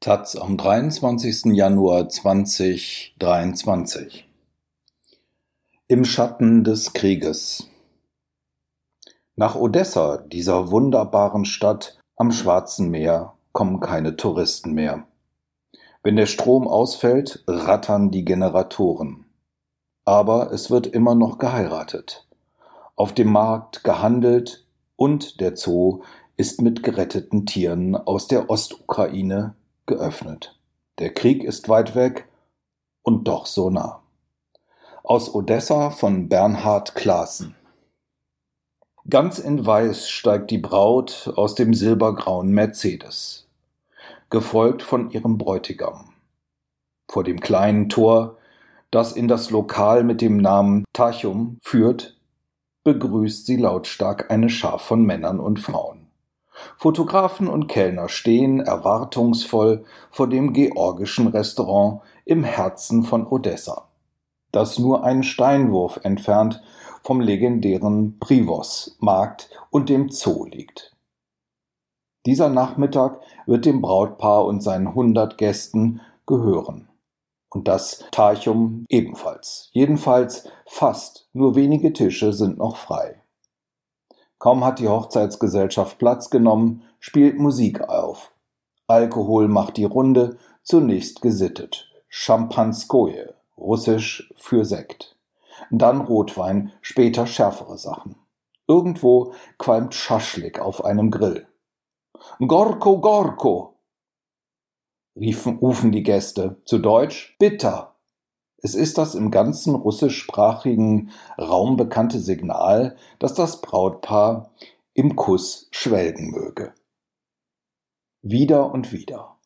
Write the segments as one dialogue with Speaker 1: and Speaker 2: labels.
Speaker 1: Taz am 23. Januar 2023 Im Schatten des Krieges Nach Odessa, dieser wunderbaren Stadt am Schwarzen Meer, kommen keine Touristen mehr. Wenn der Strom ausfällt, rattern die Generatoren. Aber es wird immer noch geheiratet, auf dem Markt gehandelt und der Zoo ist mit geretteten Tieren aus der Ostukraine geöffnet. Der Krieg ist weit weg und doch so nah. Aus Odessa von Bernhard Klaassen. Ganz in Weiß steigt die Braut aus dem silbergrauen Mercedes, gefolgt von ihrem Bräutigam. Vor dem kleinen Tor, das in das Lokal mit dem Namen Tachum führt, begrüßt sie lautstark eine Schar von Männern und Frauen. Fotografen und Kellner stehen erwartungsvoll vor dem georgischen Restaurant im Herzen von Odessa, das nur einen Steinwurf entfernt vom legendären Privos-Markt und dem Zoo liegt. Dieser Nachmittag wird dem Brautpaar und seinen hundert Gästen gehören. Und das Tarchum ebenfalls. Jedenfalls fast, nur wenige Tische sind noch frei. Kaum hat die Hochzeitsgesellschaft Platz genommen, spielt Musik auf. Alkohol macht die Runde, zunächst gesittet. Champanskoje, russisch für Sekt. Dann Rotwein, später schärfere Sachen. Irgendwo qualmt Schaschlik auf einem Grill. Gorko, Gorko! riefen, rufen die Gäste. Zu Deutsch bitter. Es ist das im ganzen russischsprachigen Raum bekannte Signal, dass das Brautpaar im Kuss schwelgen möge. Wieder und wieder.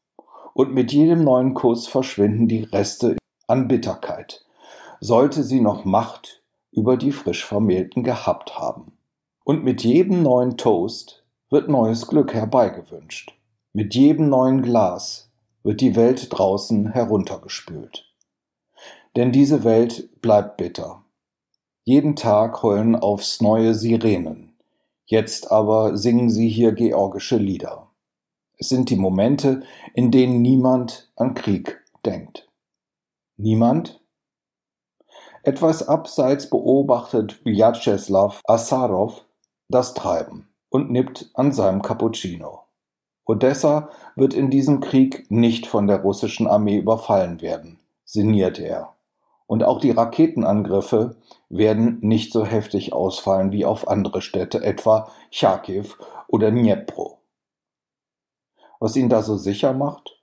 Speaker 1: Und mit jedem neuen Kuss verschwinden die Reste an Bitterkeit, sollte sie noch Macht über die frisch Vermählten gehabt haben. Und mit jedem neuen Toast wird neues Glück herbeigewünscht. Mit jedem neuen Glas wird die Welt draußen heruntergespült. Denn diese Welt bleibt bitter. Jeden Tag heulen aufs neue Sirenen. Jetzt aber singen sie hier georgische Lieder. Es sind die Momente, in denen niemand an Krieg denkt. Niemand? Etwas abseits beobachtet Vyacheslav Asarov das Treiben und nippt an seinem Cappuccino. Odessa wird in diesem Krieg nicht von der russischen Armee überfallen werden, sinniert er. Und auch die Raketenangriffe werden nicht so heftig ausfallen wie auf andere Städte, etwa Charkiw oder Dnipro. Was ihn da so sicher macht?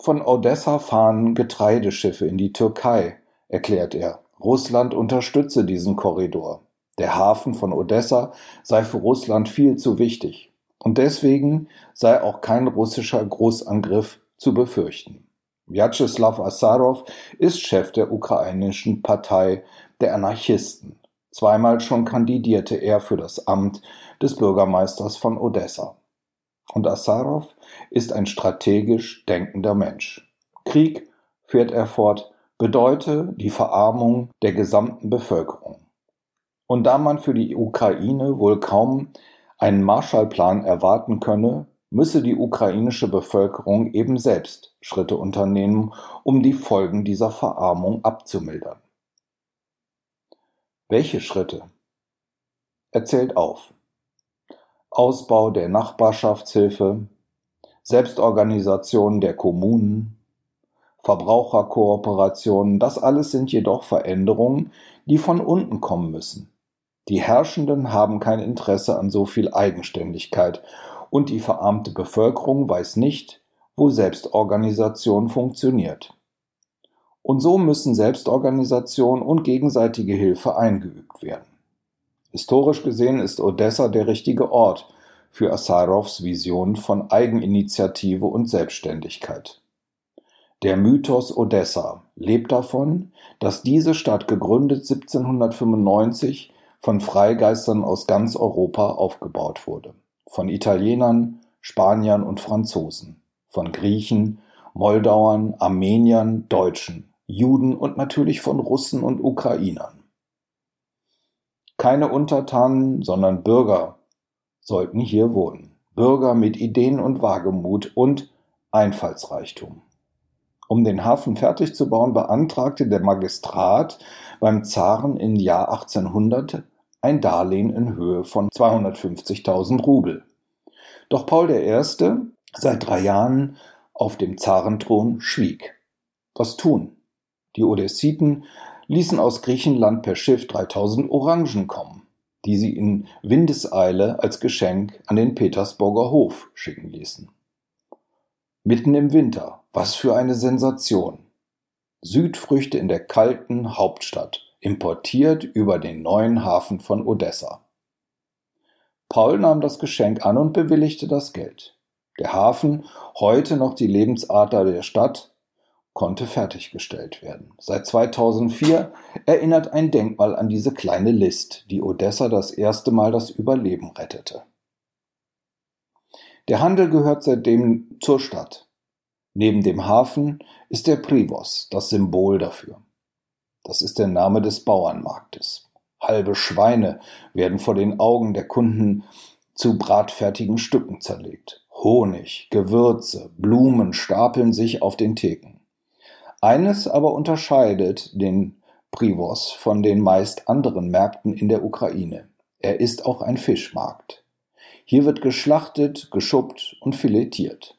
Speaker 1: Von Odessa fahren Getreideschiffe in die Türkei, erklärt er. Russland unterstütze diesen Korridor. Der Hafen von Odessa sei für Russland viel zu wichtig. Und deswegen sei auch kein russischer Großangriff zu befürchten. Vyacheslav Assarow ist Chef der ukrainischen Partei der Anarchisten. Zweimal schon kandidierte er für das Amt des Bürgermeisters von Odessa. Und Assarow ist ein strategisch denkender Mensch. Krieg, fährt er fort, bedeute die Verarmung der gesamten Bevölkerung. Und da man für die Ukraine wohl kaum einen Marshallplan erwarten könne, müsse die ukrainische Bevölkerung eben selbst Schritte unternehmen, um die Folgen dieser Verarmung abzumildern. Welche Schritte? Er zählt auf. Ausbau der Nachbarschaftshilfe, Selbstorganisation der Kommunen, Verbraucherkooperationen, das alles sind jedoch Veränderungen, die von unten kommen müssen. Die Herrschenden haben kein Interesse an so viel Eigenständigkeit und die verarmte Bevölkerung weiß nicht, wo Selbstorganisation funktioniert. Und so müssen Selbstorganisation und gegenseitige Hilfe eingeübt werden. Historisch gesehen ist Odessa der richtige Ort für Asarovs Vision von Eigeninitiative und Selbstständigkeit. Der Mythos Odessa lebt davon, dass diese Stadt gegründet 1795 von Freigeistern aus ganz Europa aufgebaut wurde von Italienern, Spaniern und Franzosen, von Griechen, Moldauern, Armeniern, Deutschen, Juden und natürlich von Russen und Ukrainern. Keine Untertanen, sondern Bürger sollten hier wohnen. Bürger mit Ideen und Wagemut und Einfallsreichtum. Um den Hafen fertig zu bauen, beantragte der Magistrat beim Zaren im Jahr 1800 ein Darlehen in Höhe von 250.000 Rubel. Doch Paul I., seit drei Jahren auf dem Zarenthron, schwieg. Was tun? Die Odessiten ließen aus Griechenland per Schiff 3000 Orangen kommen, die sie in Windeseile als Geschenk an den Petersburger Hof schicken ließen. Mitten im Winter, was für eine Sensation. Südfrüchte in der kalten Hauptstadt, importiert über den neuen Hafen von Odessa. Paul nahm das Geschenk an und bewilligte das Geld. Der Hafen, heute noch die Lebensader der Stadt, konnte fertiggestellt werden. Seit 2004 erinnert ein Denkmal an diese kleine List, die Odessa das erste Mal das Überleben rettete. Der Handel gehört seitdem zur Stadt. Neben dem Hafen ist der Privos das Symbol dafür. Das ist der Name des Bauernmarktes. Halbe Schweine werden vor den Augen der Kunden zu bratfertigen Stücken zerlegt. Honig, Gewürze, Blumen stapeln sich auf den Theken. Eines aber unterscheidet den Privos von den meist anderen Märkten in der Ukraine. Er ist auch ein Fischmarkt. Hier wird geschlachtet, geschuppt und filetiert.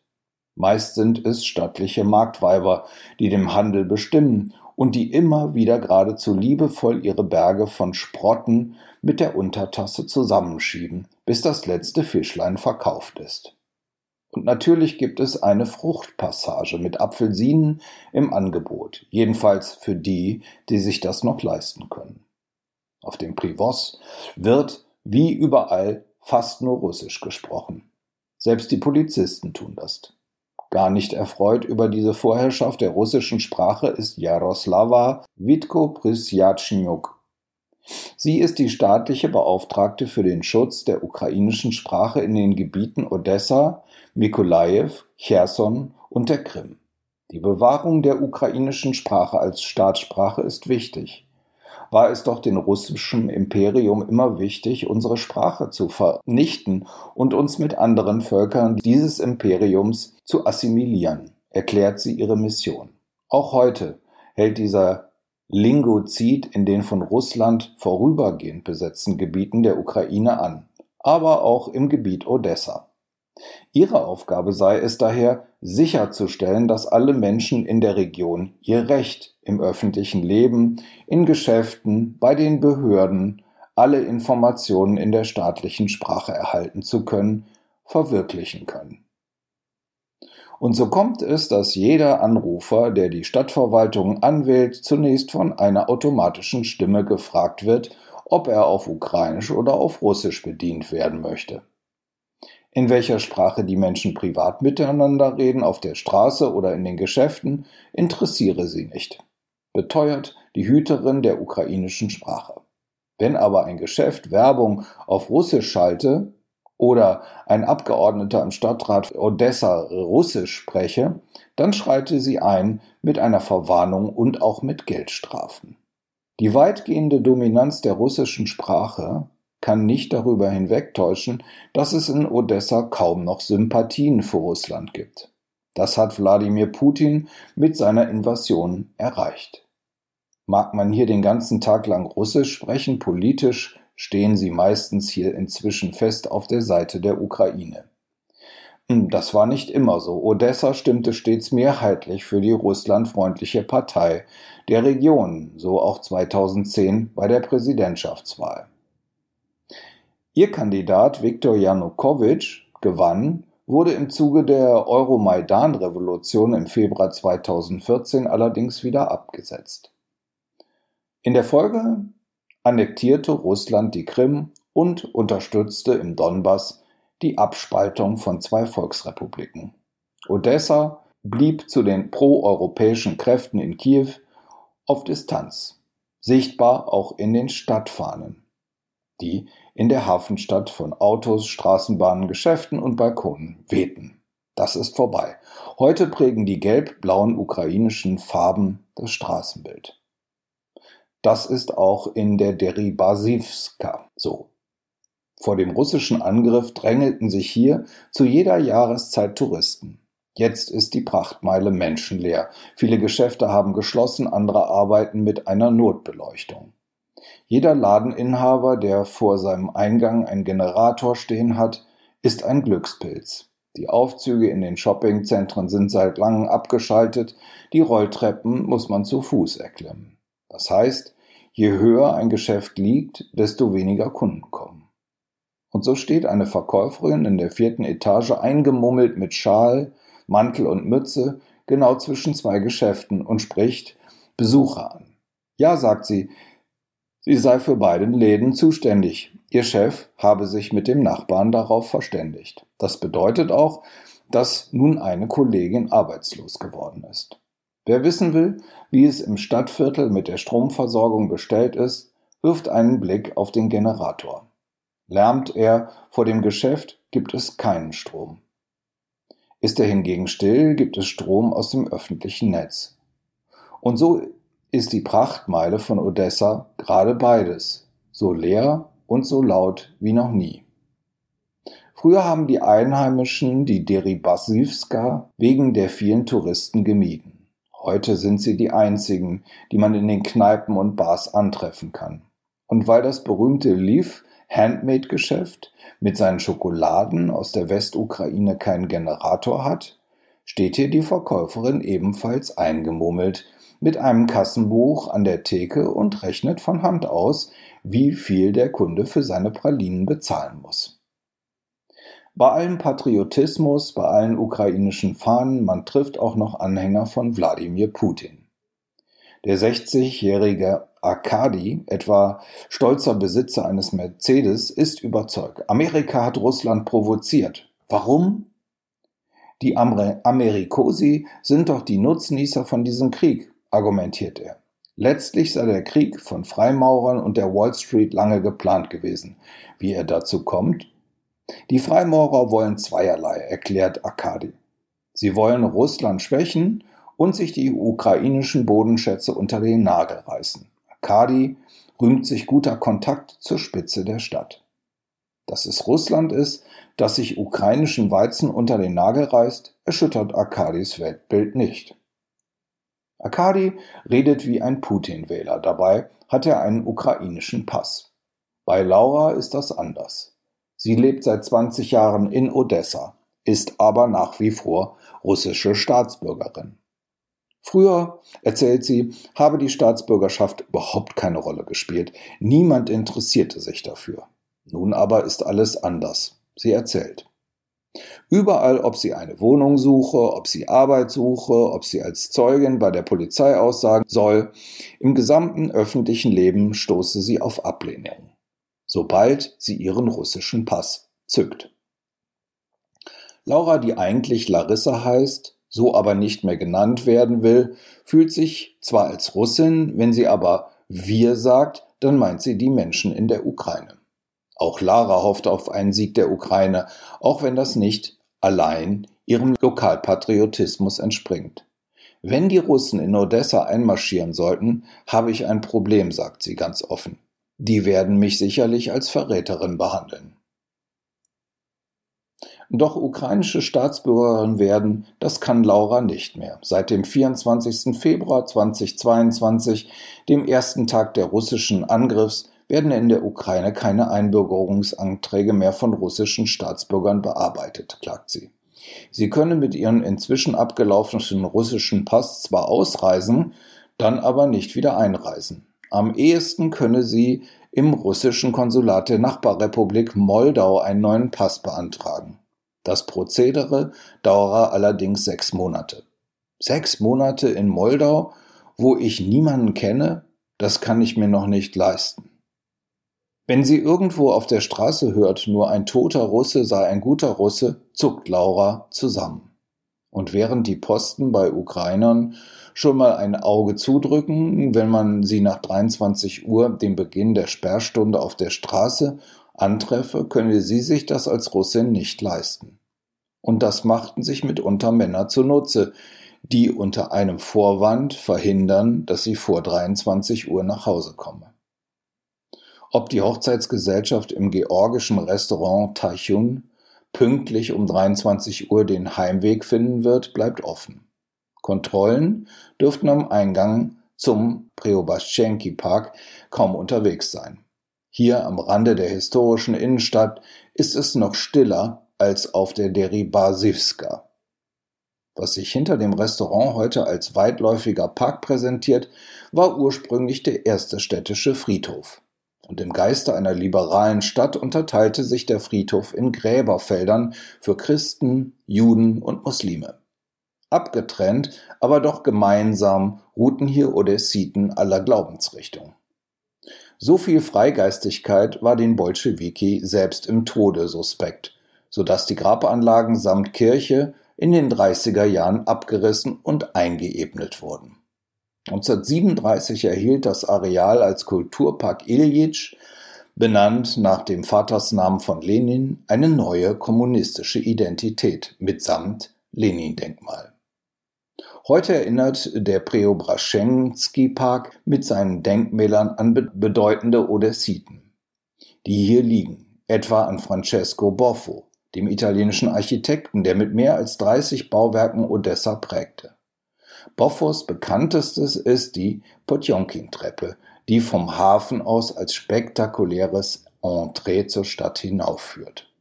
Speaker 1: Meist sind es stattliche Marktweiber, die dem Handel bestimmen und die immer wieder geradezu liebevoll ihre Berge von Sprotten mit der Untertasse zusammenschieben, bis das letzte Fischlein verkauft ist. Und natürlich gibt es eine Fruchtpassage mit Apfelsinen im Angebot, jedenfalls für die, die sich das noch leisten können. Auf dem Privos wird, wie überall, fast nur Russisch gesprochen. Selbst die Polizisten tun das. Gar nicht erfreut über diese Vorherrschaft der russischen Sprache ist Jaroslava Witko-Prysjatschniuk. Sie ist die staatliche Beauftragte für den Schutz der ukrainischen Sprache in den Gebieten Odessa, Mykolajew, Cherson und der Krim. Die Bewahrung der ukrainischen Sprache als Staatssprache ist wichtig war es doch dem russischen Imperium immer wichtig, unsere Sprache zu vernichten und uns mit anderen Völkern dieses Imperiums zu assimilieren, erklärt sie ihre Mission. Auch heute hält dieser Lingozid in den von Russland vorübergehend besetzten Gebieten der Ukraine an, aber auch im Gebiet Odessa. Ihre Aufgabe sei es daher, sicherzustellen, dass alle Menschen in der Region ihr Recht im öffentlichen Leben, in Geschäften, bei den Behörden, alle Informationen in der staatlichen Sprache erhalten zu können, verwirklichen können. Und so kommt es, dass jeder Anrufer, der die Stadtverwaltung anwählt, zunächst von einer automatischen Stimme gefragt wird, ob er auf Ukrainisch oder auf Russisch bedient werden möchte. In welcher Sprache die Menschen privat miteinander reden, auf der Straße oder in den Geschäften, interessiere sie nicht, beteuert die Hüterin der ukrainischen Sprache. Wenn aber ein Geschäft Werbung auf Russisch schalte oder ein Abgeordneter im Stadtrat Odessa Russisch spreche, dann schreite sie ein mit einer Verwarnung und auch mit Geldstrafen. Die weitgehende Dominanz der russischen Sprache kann nicht darüber hinwegtäuschen, dass es in Odessa kaum noch Sympathien für Russland gibt. Das hat Wladimir Putin mit seiner Invasion erreicht. Mag man hier den ganzen Tag lang Russisch sprechen, politisch stehen sie meistens hier inzwischen fest auf der Seite der Ukraine. Hm, das war nicht immer so. Odessa stimmte stets mehrheitlich für die russlandfreundliche Partei der Region, so auch 2010 bei der Präsidentschaftswahl. Ihr Kandidat Viktor Janukowitsch gewann, wurde im Zuge der Euromaidan-Revolution im Februar 2014 allerdings wieder abgesetzt. In der Folge annektierte Russland die Krim und unterstützte im Donbass die Abspaltung von zwei Volksrepubliken. Odessa blieb zu den proeuropäischen Kräften in Kiew auf Distanz, sichtbar auch in den Stadtfahnen, die in der Hafenstadt von Autos, Straßenbahnen, Geschäften und Balkonen wehten. Das ist vorbei. Heute prägen die gelb-blauen ukrainischen Farben das Straßenbild. Das ist auch in der Deribasivska so. Vor dem russischen Angriff drängelten sich hier zu jeder Jahreszeit Touristen. Jetzt ist die Prachtmeile menschenleer. Viele Geschäfte haben geschlossen, andere arbeiten mit einer Notbeleuchtung. Jeder Ladeninhaber, der vor seinem Eingang einen Generator stehen hat, ist ein Glückspilz. Die Aufzüge in den Shoppingzentren sind seit langem abgeschaltet, die Rolltreppen muss man zu Fuß erklimmen. Das heißt, je höher ein Geschäft liegt, desto weniger Kunden kommen. Und so steht eine Verkäuferin in der vierten Etage eingemummelt mit Schal, Mantel und Mütze genau zwischen zwei Geschäften und spricht Besucher an. Ja, sagt sie, sie sei für beide Läden zuständig. Ihr Chef habe sich mit dem Nachbarn darauf verständigt. Das bedeutet auch, dass nun eine Kollegin arbeitslos geworden ist. Wer wissen will, wie es im Stadtviertel mit der Stromversorgung bestellt ist, wirft einen Blick auf den Generator. Lärmt er vor dem Geschäft, gibt es keinen Strom. Ist er hingegen still, gibt es Strom aus dem öffentlichen Netz. Und so ist die Prachtmeile von Odessa gerade beides, so leer und so laut wie noch nie. Früher haben die Einheimischen die Deribasivska wegen der vielen Touristen gemieden. Heute sind sie die einzigen, die man in den Kneipen und Bars antreffen kann. Und weil das berühmte Liv Handmade-Geschäft mit seinen Schokoladen aus der Westukraine keinen Generator hat, steht hier die Verkäuferin ebenfalls eingemummelt mit einem Kassenbuch an der Theke und rechnet von Hand aus, wie viel der Kunde für seine Pralinen bezahlen muss. Bei allem Patriotismus, bei allen ukrainischen Fahnen, man trifft auch noch Anhänger von Wladimir Putin. Der 60-jährige Arkadi, etwa stolzer Besitzer eines Mercedes, ist überzeugt. Amerika hat Russland provoziert. Warum? Die Amer Amerikosi sind doch die Nutznießer von diesem Krieg, argumentiert er. Letztlich sei der Krieg von Freimaurern und der Wall Street lange geplant gewesen. Wie er dazu kommt? Die Freimaurer wollen zweierlei, erklärt Arkadi. Sie wollen Russland schwächen und sich die ukrainischen Bodenschätze unter den Nagel reißen. Arkadi rühmt sich guter Kontakt zur Spitze der Stadt. Dass es Russland ist, das sich ukrainischen Weizen unter den Nagel reißt, erschüttert Arkadis Weltbild nicht. Arkadi redet wie ein Putin-Wähler, dabei hat er einen ukrainischen Pass. Bei Laura ist das anders. Sie lebt seit 20 Jahren in Odessa, ist aber nach wie vor russische Staatsbürgerin. Früher, erzählt sie, habe die Staatsbürgerschaft überhaupt keine Rolle gespielt. Niemand interessierte sich dafür. Nun aber ist alles anders. Sie erzählt. Überall, ob sie eine Wohnung suche, ob sie Arbeit suche, ob sie als Zeugin bei der Polizei aussagen soll, im gesamten öffentlichen Leben stoße sie auf Ablehnung, sobald sie ihren russischen Pass zückt. Laura, die eigentlich Larissa heißt, so aber nicht mehr genannt werden will, fühlt sich zwar als Russin, wenn sie aber wir sagt, dann meint sie die Menschen in der Ukraine. Auch Lara hofft auf einen Sieg der Ukraine, auch wenn das nicht allein ihrem Lokalpatriotismus entspringt. Wenn die Russen in Odessa einmarschieren sollten, habe ich ein Problem, sagt sie ganz offen. Die werden mich sicherlich als Verräterin behandeln. Doch ukrainische Staatsbürgerin werden, das kann Laura nicht mehr. Seit dem 24. Februar 2022, dem ersten Tag der russischen Angriffs, werden in der Ukraine keine Einbürgerungsanträge mehr von russischen Staatsbürgern bearbeitet, klagt sie. Sie könne mit ihrem inzwischen abgelaufenen russischen Pass zwar ausreisen, dann aber nicht wieder einreisen. Am ehesten könne sie im russischen Konsulat der Nachbarrepublik Moldau einen neuen Pass beantragen. Das Prozedere dauere allerdings sechs Monate. Sechs Monate in Moldau, wo ich niemanden kenne, das kann ich mir noch nicht leisten. Wenn sie irgendwo auf der Straße hört, nur ein toter Russe sei ein guter Russe, zuckt Laura zusammen. Und während die Posten bei Ukrainern schon mal ein Auge zudrücken, wenn man sie nach 23 Uhr, dem Beginn der Sperrstunde auf der Straße antreffe, könne sie sich das als Russin nicht leisten. Und das machten sich mitunter Männer zunutze, die unter einem Vorwand verhindern, dass sie vor 23 Uhr nach Hause komme. Ob die Hochzeitsgesellschaft im georgischen Restaurant Taichun pünktlich um 23 Uhr den Heimweg finden wird, bleibt offen. Kontrollen dürften am Eingang zum Preobrashenki-Park kaum unterwegs sein. Hier am Rande der historischen Innenstadt ist es noch stiller als auf der Deribasivska. Was sich hinter dem Restaurant heute als weitläufiger Park präsentiert, war ursprünglich der erste städtische Friedhof. Und im Geiste einer liberalen Stadt unterteilte sich der Friedhof in Gräberfeldern für Christen, Juden und Muslime. Abgetrennt, aber doch gemeinsam ruhten hier Odessiten aller Glaubensrichtungen. So viel Freigeistigkeit war den Bolschewiki selbst im Tode suspekt, so dass die Grabanlagen samt Kirche in den 30er Jahren abgerissen und eingeebnet wurden. 1937 erhielt das Areal als Kulturpark Iljitsch, benannt nach dem Vatersnamen von Lenin, eine neue kommunistische Identität mitsamt Lenin-Denkmal. Heute erinnert der Preobrashenski-Park mit seinen Denkmälern an bedeutende Odessiten, die hier liegen, etwa an Francesco Boffo, dem italienischen Architekten, der mit mehr als 30 Bauwerken Odessa prägte. Boffos bekanntestes ist die Potjomkin-Treppe, die vom Hafen aus als spektakuläres Entree zur Stadt hinaufführt.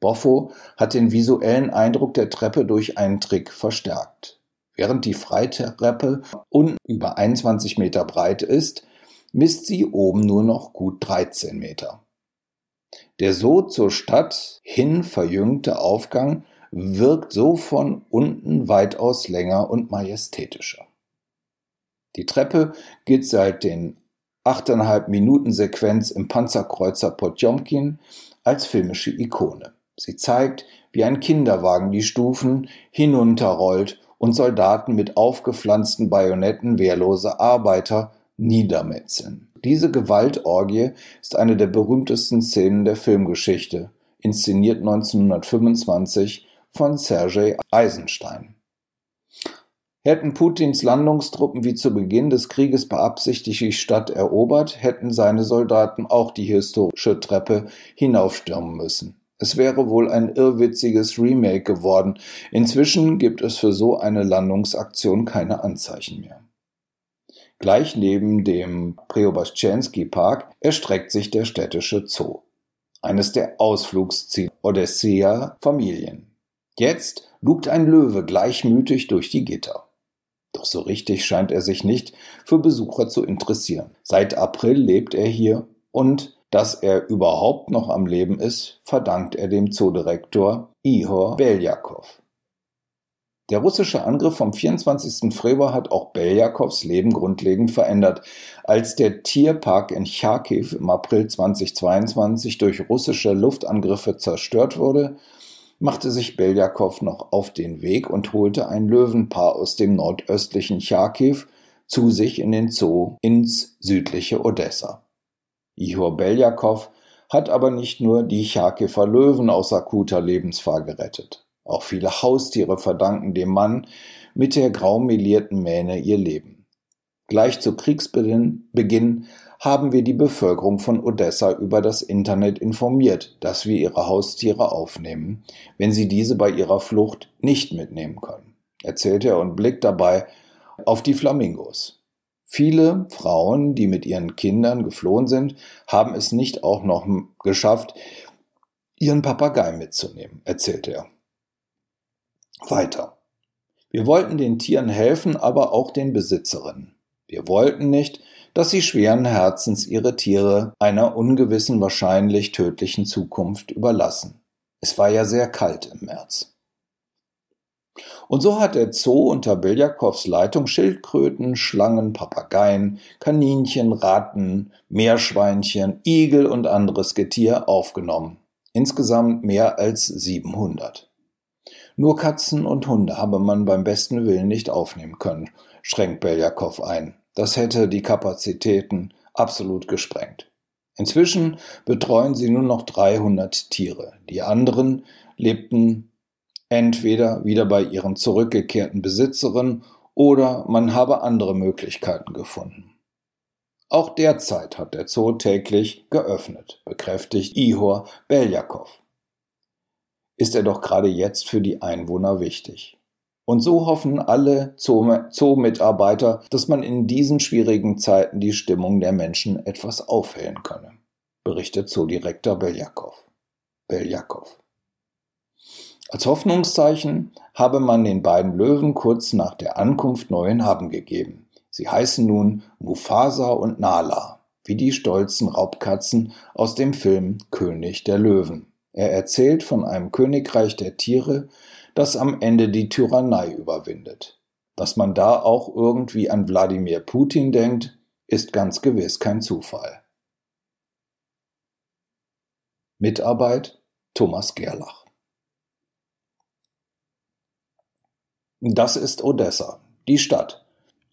Speaker 1: Boffo hat den visuellen Eindruck der Treppe durch einen Trick verstärkt. Während die Freitreppe unten über 21 Meter breit ist, misst sie oben nur noch gut 13 Meter. Der so zur Stadt hin verjüngte Aufgang wirkt so von unten weitaus länger und majestätischer. Die Treppe geht seit den 8,5 Minuten Sequenz im Panzerkreuzer Potjomkin als filmische Ikone. Sie zeigt, wie ein Kinderwagen die Stufen hinunterrollt und Soldaten mit aufgepflanzten Bajonetten wehrlose Arbeiter niedermetzeln. Diese Gewaltorgie ist eine der berühmtesten Szenen der Filmgeschichte, inszeniert 1925 von Sergei Eisenstein. Hätten Putins Landungstruppen wie zu Beginn des Krieges beabsichtigt die Stadt erobert, hätten seine Soldaten auch die historische Treppe hinaufstürmen müssen. Es wäre wohl ein irrwitziges Remake geworden. Inzwischen gibt es für so eine Landungsaktion keine Anzeichen mehr. Gleich neben dem Preobrashenski Park erstreckt sich der städtische Zoo. Eines der Ausflugsziele Odessia Familien. Jetzt lugt ein Löwe gleichmütig durch die Gitter. Doch so richtig scheint er sich nicht für Besucher zu interessieren. Seit April lebt er hier und dass er überhaupt noch am Leben ist, verdankt er dem Zoodirektor Ihor Beljakow. Der russische Angriff vom 24. Februar hat auch Beljakows Leben grundlegend verändert. Als der Tierpark in Charkiw im April 2022 durch russische Luftangriffe zerstört wurde, machte sich Beljakow noch auf den Weg und holte ein Löwenpaar aus dem nordöstlichen Charkiw zu sich in den Zoo ins südliche Odessa. Ihor Beljakow hat aber nicht nur die Charkiwer Löwen aus akuter Lebensgefahr gerettet. Auch viele Haustiere verdanken dem Mann mit der graumelierten Mähne ihr Leben. Gleich zu Kriegsbeginn Beginn haben wir die Bevölkerung von Odessa über das Internet informiert, dass wir ihre Haustiere aufnehmen, wenn sie diese bei ihrer Flucht nicht mitnehmen können, erzählt er und blickt dabei auf die Flamingos. Viele Frauen, die mit ihren Kindern geflohen sind, haben es nicht auch noch geschafft, ihren Papagei mitzunehmen, erzählte er. Weiter. Wir wollten den Tieren helfen, aber auch den Besitzerinnen. Wir wollten nicht, dass sie schweren Herzens ihre Tiere einer ungewissen, wahrscheinlich tödlichen Zukunft überlassen. Es war ja sehr kalt im März. Und so hat der Zoo unter Beljakows Leitung Schildkröten, Schlangen, Papageien, Kaninchen, Ratten, Meerschweinchen, Igel und anderes Getier aufgenommen. Insgesamt mehr als 700. Nur Katzen und Hunde habe man beim besten Willen nicht aufnehmen können, schränkt Beljakow ein. Das hätte die Kapazitäten absolut gesprengt. Inzwischen betreuen sie nur noch 300 Tiere. Die anderen lebten entweder wieder bei ihren zurückgekehrten Besitzerinnen oder man habe andere Möglichkeiten gefunden. Auch derzeit hat der Zoo täglich geöffnet, bekräftigt Ihor Beljakow. ist er doch gerade jetzt für die Einwohner wichtig. Und so hoffen alle Zoo-Mitarbeiter, dass man in diesen schwierigen Zeiten die Stimmung der Menschen etwas aufhellen könne, berichtet Zoodirektor Beljakov. Beljakov. Als Hoffnungszeichen habe man den beiden Löwen kurz nach der Ankunft neuen Namen gegeben. Sie heißen nun Mufasa und Nala, wie die stolzen Raubkatzen aus dem Film König der Löwen. Er erzählt von einem Königreich der Tiere, das am Ende die Tyrannei überwindet. Dass man da auch irgendwie an Wladimir Putin denkt, ist ganz gewiss kein Zufall. Mitarbeit Thomas Gerlach Das ist Odessa, die Stadt.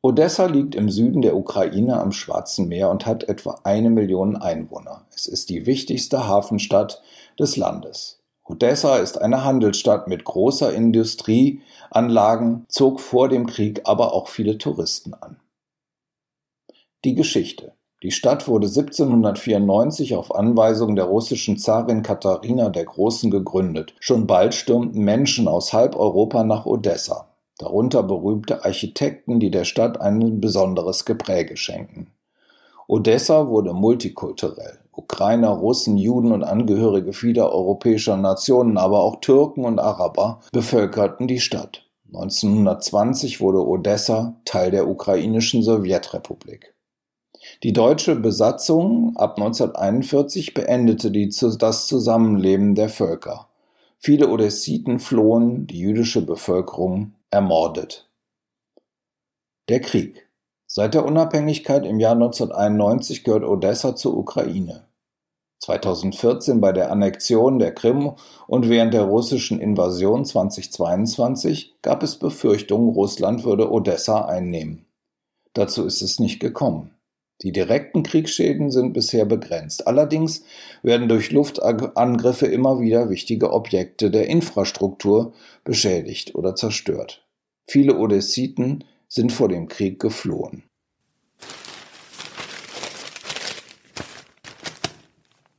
Speaker 1: Odessa liegt im Süden der Ukraine am Schwarzen Meer und hat etwa eine Million Einwohner. Es ist die wichtigste Hafenstadt des Landes. Odessa ist eine Handelsstadt mit großer Industrieanlagen, zog vor dem Krieg aber auch viele Touristen an. Die Geschichte Die Stadt wurde 1794 auf Anweisung der russischen Zarin Katharina der Großen gegründet. Schon bald stürmten Menschen aus halb Europa nach Odessa darunter berühmte Architekten, die der Stadt ein besonderes Gepräge schenken. Odessa wurde multikulturell. Ukrainer, Russen, Juden und Angehörige vieler europäischer Nationen, aber auch Türken und Araber bevölkerten die Stadt. 1920 wurde Odessa Teil der ukrainischen Sowjetrepublik. Die deutsche Besatzung ab 1941 beendete die, das Zusammenleben der Völker. Viele Odessiten flohen, die jüdische Bevölkerung ermordet. Der Krieg. Seit der Unabhängigkeit im Jahr 1991 gehört Odessa zur Ukraine. 2014 bei der Annexion der Krim und während der russischen Invasion 2022 gab es Befürchtungen, Russland würde Odessa einnehmen. Dazu ist es nicht gekommen. Die direkten Kriegsschäden sind bisher begrenzt. Allerdings werden durch Luftangriffe immer wieder wichtige Objekte der Infrastruktur beschädigt oder zerstört. Viele Odessiten sind vor dem Krieg geflohen.